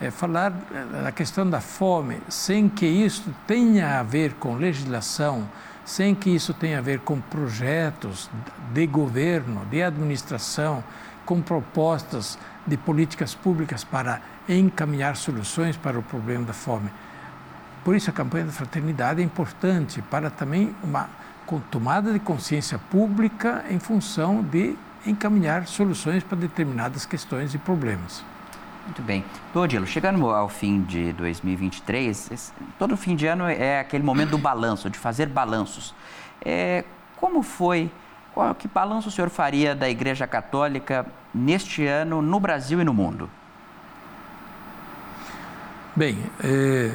É falar eh, da questão da fome sem que isso tenha a ver com legislação, sem que isso tenha a ver com projetos de governo, de administração, com propostas de políticas públicas para encaminhar soluções para o problema da fome. Por isso, a campanha da fraternidade é importante para também uma tomada de consciência pública em função de encaminhar soluções para determinadas questões e problemas. Muito bem. Odilo, chegando ao fim de 2023, todo fim de ano é aquele momento do balanço, de fazer balanços. É, como foi, qual, que balanço o senhor faria da Igreja Católica neste ano no Brasil e no mundo? Bem, é,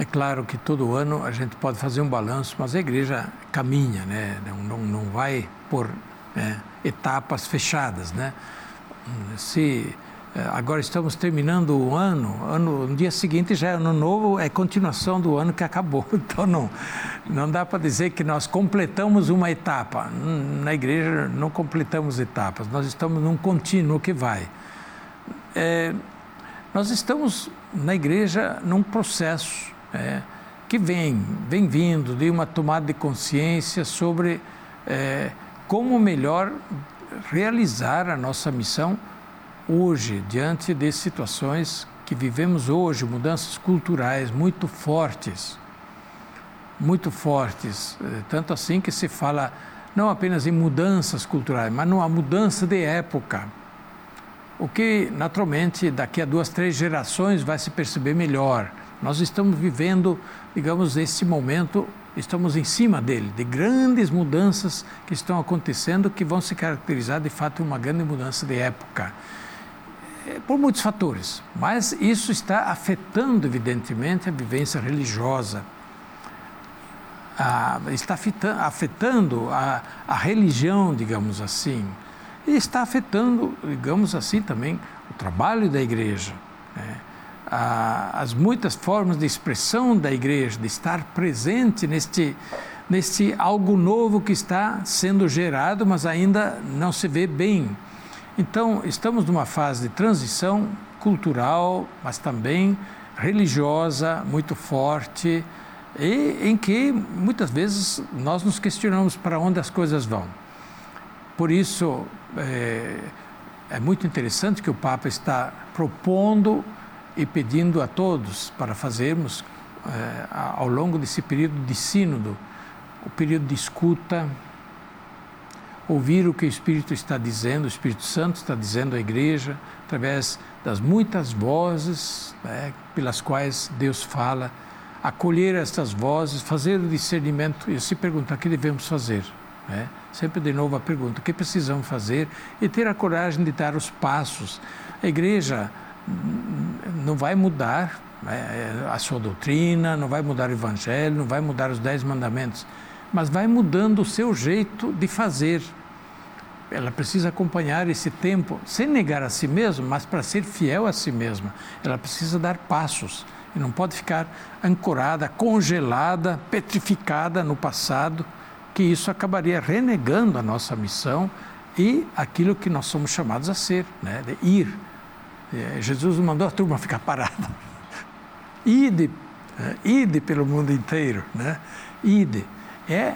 é claro que todo ano a gente pode fazer um balanço, mas a igreja caminha, né? não, não, não vai por é, etapas fechadas. Né? Se agora estamos terminando o ano, ano, no dia seguinte já é ano novo, é continuação do ano que acabou. Então não, não dá para dizer que nós completamos uma etapa. Na igreja não completamos etapas, nós estamos num contínuo que vai. É, nós estamos na igreja num processo é, que vem, vem vindo de uma tomada de consciência sobre é, como melhor realizar a nossa missão hoje, diante de situações que vivemos hoje, mudanças culturais muito fortes, muito fortes, eh, tanto assim que se fala não apenas em mudanças culturais, mas numa mudança de época. O que, naturalmente, daqui a duas, três gerações vai se perceber melhor. Nós estamos vivendo, digamos, esse momento, estamos em cima dele, de grandes mudanças que estão acontecendo que vão se caracterizar, de fato, uma grande mudança de época. Por muitos fatores, mas isso está afetando, evidentemente, a vivência religiosa. Ah, está afetando a, a religião, digamos assim, e está afetando, digamos assim, também o trabalho da igreja. Né? as muitas formas de expressão da igreja, de estar presente neste, neste algo novo que está sendo gerado, mas ainda não se vê bem então, estamos numa fase de transição cultural, mas também religiosa muito forte, e em que muitas vezes nós nos questionamos para onde as coisas vão. Por isso, é, é muito interessante que o Papa está propondo e pedindo a todos para fazermos, é, ao longo desse período de sínodo, o período de escuta, ouvir o que o Espírito está dizendo, o Espírito Santo está dizendo à igreja, através das muitas vozes né, pelas quais Deus fala, acolher essas vozes, fazer o discernimento e se perguntar o que devemos fazer. Né? Sempre de novo a pergunta: o que precisamos fazer? E ter a coragem de dar os passos. A igreja não vai mudar né, a sua doutrina, não vai mudar o evangelho, não vai mudar os dez mandamentos, mas vai mudando o seu jeito de fazer, ela precisa acompanhar esse tempo sem negar a si mesma, mas para ser fiel a si mesma. Ela precisa dar passos e não pode ficar ancorada, congelada, petrificada no passado, que isso acabaria renegando a nossa missão e aquilo que nós somos chamados a ser, né? de ir. É, Jesus mandou a turma ficar parada. Ide, é, ide pelo mundo inteiro, né? Ide. É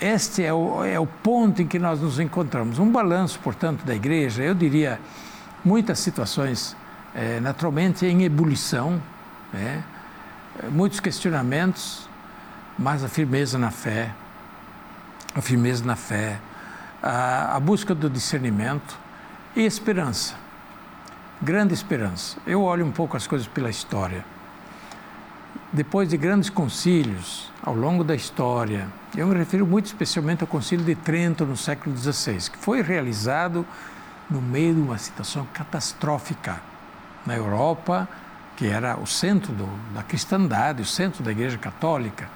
este é o, é o ponto em que nós nos encontramos. Um balanço, portanto, da igreja, eu diria, muitas situações é, naturalmente em ebulição, né? muitos questionamentos, mas a firmeza na fé, a firmeza na fé, a, a busca do discernimento e esperança, grande esperança. Eu olho um pouco as coisas pela história. Depois de grandes concílios ao longo da história, eu me refiro muito especialmente ao Concílio de Trento no século XVI, que foi realizado no meio de uma situação catastrófica na Europa, que era o centro do, da cristandade, o centro da Igreja Católica.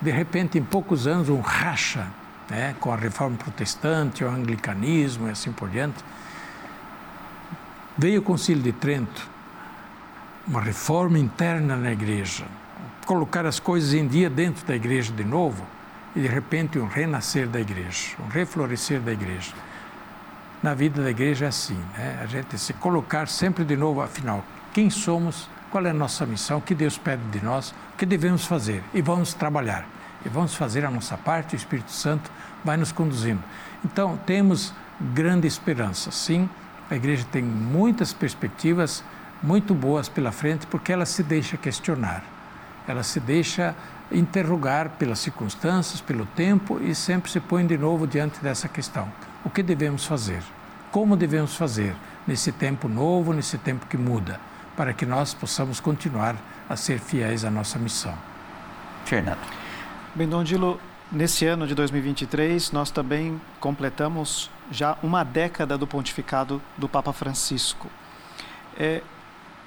De repente, em poucos anos, um racha né, com a reforma protestante, o anglicanismo e assim por diante. Veio o Concílio de Trento, uma reforma interna na igreja, colocar as coisas em dia dentro da igreja de novo e de repente um renascer da igreja, um reflorescer da igreja. Na vida da igreja é assim, né? a gente se colocar sempre de novo, afinal, quem somos, qual é a nossa missão, o que Deus pede de nós, o que devemos fazer e vamos trabalhar. E vamos fazer a nossa parte, o Espírito Santo vai nos conduzindo. Então, temos grande esperança, sim, a igreja tem muitas perspectivas muito boas pela frente porque ela se deixa questionar, ela se deixa interrogar pelas circunstâncias, pelo tempo e sempre se põe de novo diante dessa questão: o que devemos fazer? Como devemos fazer nesse tempo novo, nesse tempo que muda, para que nós possamos continuar a ser fiéis à nossa missão? Fernando. Bem, Dom Dilo, nesse ano de 2023, nós também completamos já uma década do pontificado do Papa Francisco. É,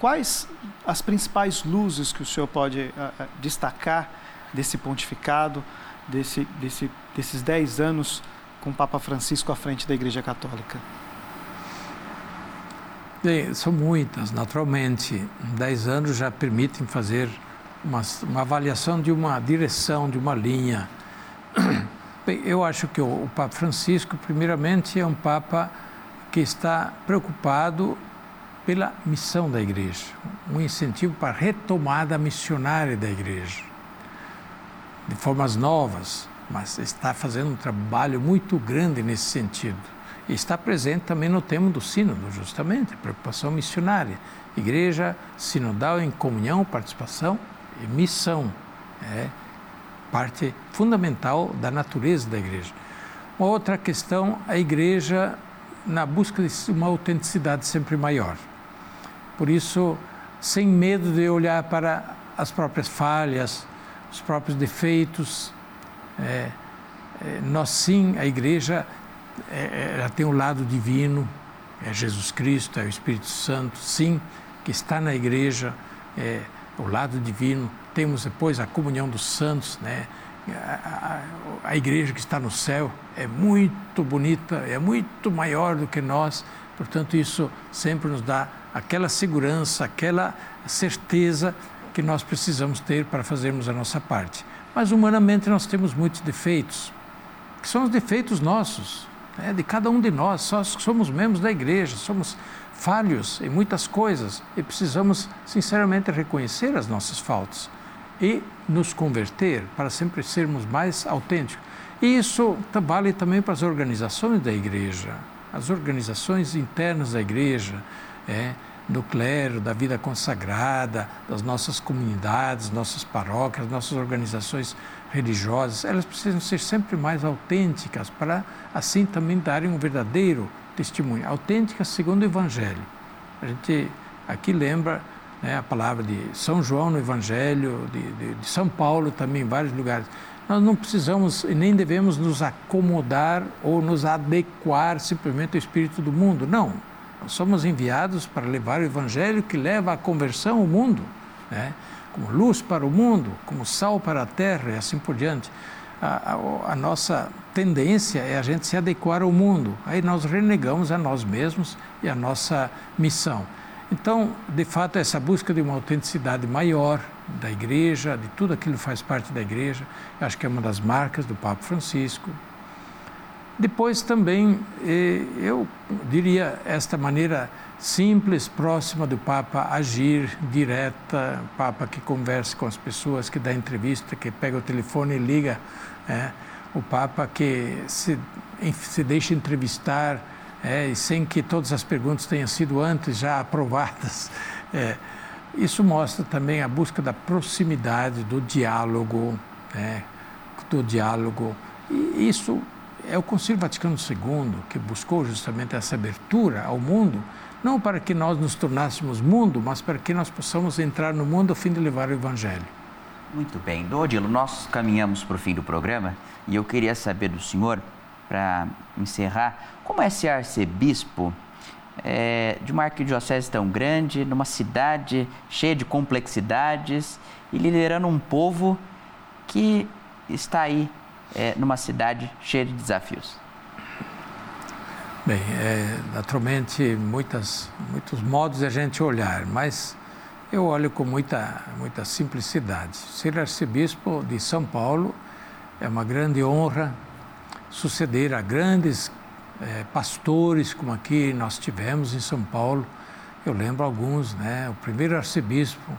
quais as principais luzes que o senhor pode uh, destacar desse pontificado, desse, desse, desses dez anos com o Papa Francisco à frente da Igreja Católica? Bem, são muitas, naturalmente. Dez anos já permitem fazer uma, uma avaliação de uma direção, de uma linha. Bem, eu acho que o, o Papa Francisco, primeiramente, é um Papa que está preocupado pela missão da igreja, um incentivo para a retomada missionária da igreja, de formas novas, mas está fazendo um trabalho muito grande nesse sentido. E está presente também no tema do sínodo, justamente, preocupação missionária. Igreja sinodal em comunhão, participação e missão. É parte fundamental da natureza da igreja. Uma outra questão, a igreja na busca de uma autenticidade sempre maior. Por isso, sem medo de olhar para as próprias falhas, os próprios defeitos, é, é, nós sim, a igreja, é, ela tem o um lado divino, é Jesus Cristo, é o Espírito Santo, sim, que está na igreja, é o lado divino, temos depois a comunhão dos santos, né? A, a, a, igreja que está no céu é muito bonita, é muito maior do que nós, portanto, isso sempre nos dá aquela segurança, aquela certeza que nós precisamos ter para fazermos a nossa parte. Mas, humanamente, nós temos muitos defeitos, que são os defeitos nossos, né? de cada um de nós, só somos membros da igreja, somos falhos em muitas coisas e precisamos, sinceramente, reconhecer as nossas faltas e nos converter para sempre sermos mais autênticos. E isso vale também para as organizações da igreja, as organizações internas da igreja, é, do clero, da vida consagrada, das nossas comunidades, nossas paróquias, nossas organizações religiosas, elas precisam ser sempre mais autênticas para assim também darem um verdadeiro testemunho, autênticas segundo o Evangelho. A gente aqui lembra né, a palavra de São João no Evangelho, de, de, de São Paulo também, em vários lugares. Nós não precisamos e nem devemos nos acomodar ou nos adequar simplesmente ao espírito do mundo. Não. Nós somos enviados para levar o Evangelho que leva à conversão ao mundo, né? como luz para o mundo, como sal para a terra e assim por diante. A, a, a, nossa tendência é a gente se adequar ao mundo. Aí nós renegamos a nós mesmos e a nossa missão. Então, de fato, essa busca de uma autenticidade maior da igreja, de tudo aquilo que faz parte da igreja, acho que é uma das marcas do Papa Francisco. Depois também, eu diria esta maneira simples, próxima do Papa, agir direta, Papa que conversa com as pessoas, que dá entrevista, que pega o telefone e liga, é, o Papa que se, se deixa entrevistar, é, e sem que todas as perguntas tenham sido antes já aprovadas. É, isso mostra também a busca da proximidade, do diálogo, é, do diálogo. E isso é o Concílio Vaticano II que buscou justamente essa abertura ao mundo, não para que nós nos tornássemos mundo, mas para que nós possamos entrar no mundo a fim de levar o Evangelho. Muito bem. Dodilo, nós caminhamos para o fim do programa e eu queria saber do senhor para encerrar, como é ser arcebispo é, de uma arquidiocese tão grande, numa cidade cheia de complexidades e liderando um povo que está aí é, numa cidade cheia de desafios? Bem, é, naturalmente, muitas, muitos modos de a gente olhar, mas eu olho com muita, muita simplicidade. Ser arcebispo de São Paulo é uma grande honra, suceder a grandes é, pastores como aqui nós tivemos em São Paulo. Eu lembro alguns, né? O primeiro arcebispo,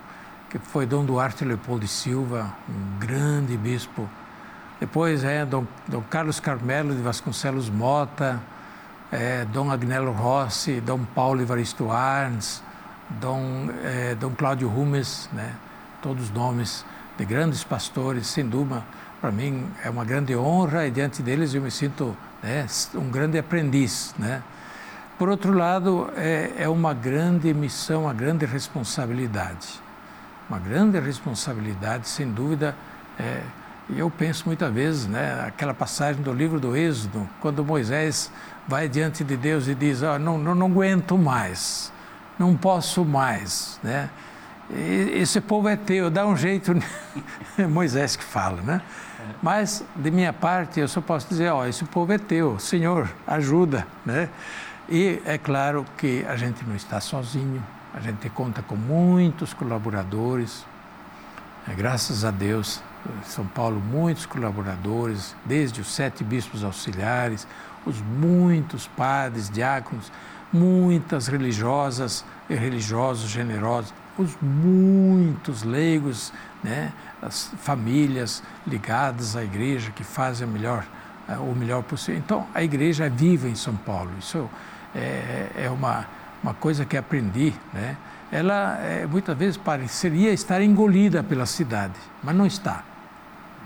que foi Dom Duarte Leopoldo de Silva, um grande bispo. Depois é Dom, Dom Carlos Carmelo de Vasconcelos Mota, é, Dom Agnello Rossi, Dom Paulo Evaristo Arns, Dom, é, Dom Cláudio Rumes, né? todos nomes de grandes pastores, sem dúvida, para mim é uma grande honra e diante deles eu me sinto né, um grande aprendiz. Né? Por outro lado, é, é uma grande missão, uma grande responsabilidade. Uma grande responsabilidade, sem dúvida. É, e eu penso muitas vezes, né, aquela passagem do livro do Êxodo, quando Moisés vai diante de Deus e diz: oh, não, não, não aguento mais, não posso mais. Né? Esse povo é teu, dá um jeito. é Moisés que fala, né? Mas, de minha parte, eu só posso dizer: ó, esse povo é teu, Senhor, ajuda. Né? E é claro que a gente não está sozinho, a gente conta com muitos colaboradores. É, graças a Deus, são Paulo, muitos colaboradores, desde os sete bispos auxiliares, os muitos padres, diáconos, muitas religiosas e religiosos generosos, os muitos leigos, né, as famílias ligadas à igreja que fazem o melhor, eh, o melhor possível. Então, a igreja é viva em São Paulo. Isso é, é uma, uma coisa que aprendi, né? Ela é, muitas vezes pareceria estar engolida pela cidade, mas não está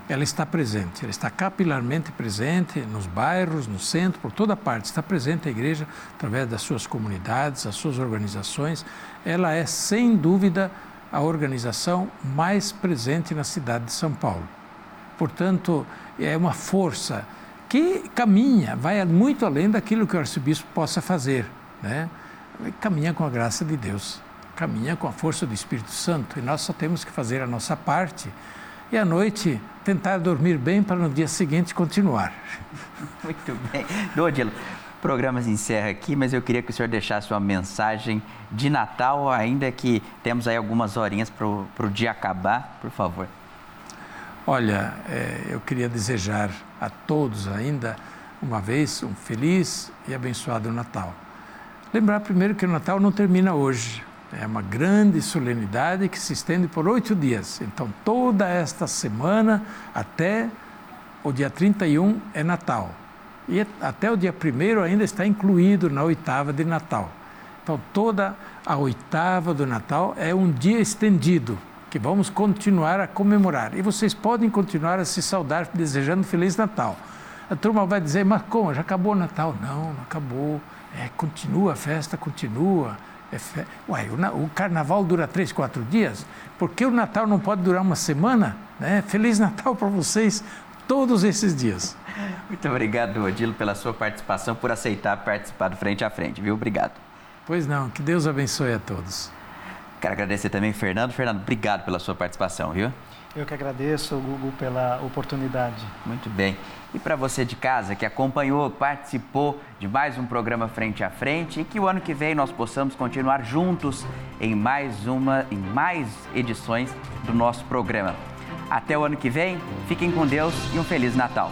ela está presente, ela está capilarmente presente nos bairros, no centro, por toda parte. Está presente a igreja através das suas comunidades, as suas organizações. Ela é, sem dúvida, a organização mais presente na cidade de São Paulo. Portanto, é uma força que caminha, vai muito além daquilo que o arcebispo possa fazer. Né? Caminha com a graça de Deus, caminha com a força do Espírito Santo. E nós só temos que fazer a nossa parte e à noite tentar dormir bem para no dia seguinte continuar. Muito bem. Dodilo, o programa se encerra aqui, mas eu queria que o senhor deixasse uma mensagem de Natal, ainda que temos aí algumas horinhas para o dia acabar, por favor. Olha, é, eu queria desejar a todos ainda uma vez um feliz e abençoado Natal. Lembrar primeiro que o Natal não termina hoje. É uma grande solenidade que se estende por oito dias. Então, toda esta semana, até o dia 31, é Natal. E até o dia 1 ainda está incluído na oitava de Natal. Então, toda a oitava do Natal é um dia estendido que vamos continuar a comemorar. E vocês podem continuar a se saudar desejando Feliz Natal. A turma vai dizer, mas como? Já acabou o Natal? Não, não acabou. É, continua, a festa continua. É. Uai, o, carnaval dura três, quatro dias, por que o Natal não pode durar uma semana? Né? Feliz Natal para vocês todos esses dias. Muito obrigado, Odilo, pela sua participação, por aceitar participar do Frente a Frente, viu? Obrigado. Pois não, que Deus abençoe a todos. Quero agradecer também, Fernando. Fernando, obrigado pela sua participação, viu? Eu que agradeço, Gugu, pela oportunidade. Muito bem. E para você de casa que acompanhou, participou de mais um programa Frente a Frente e que o ano que vem nós possamos continuar juntos em mais uma, em mais edições do nosso programa. Até o ano que vem, fiquem com Deus e um Feliz Natal.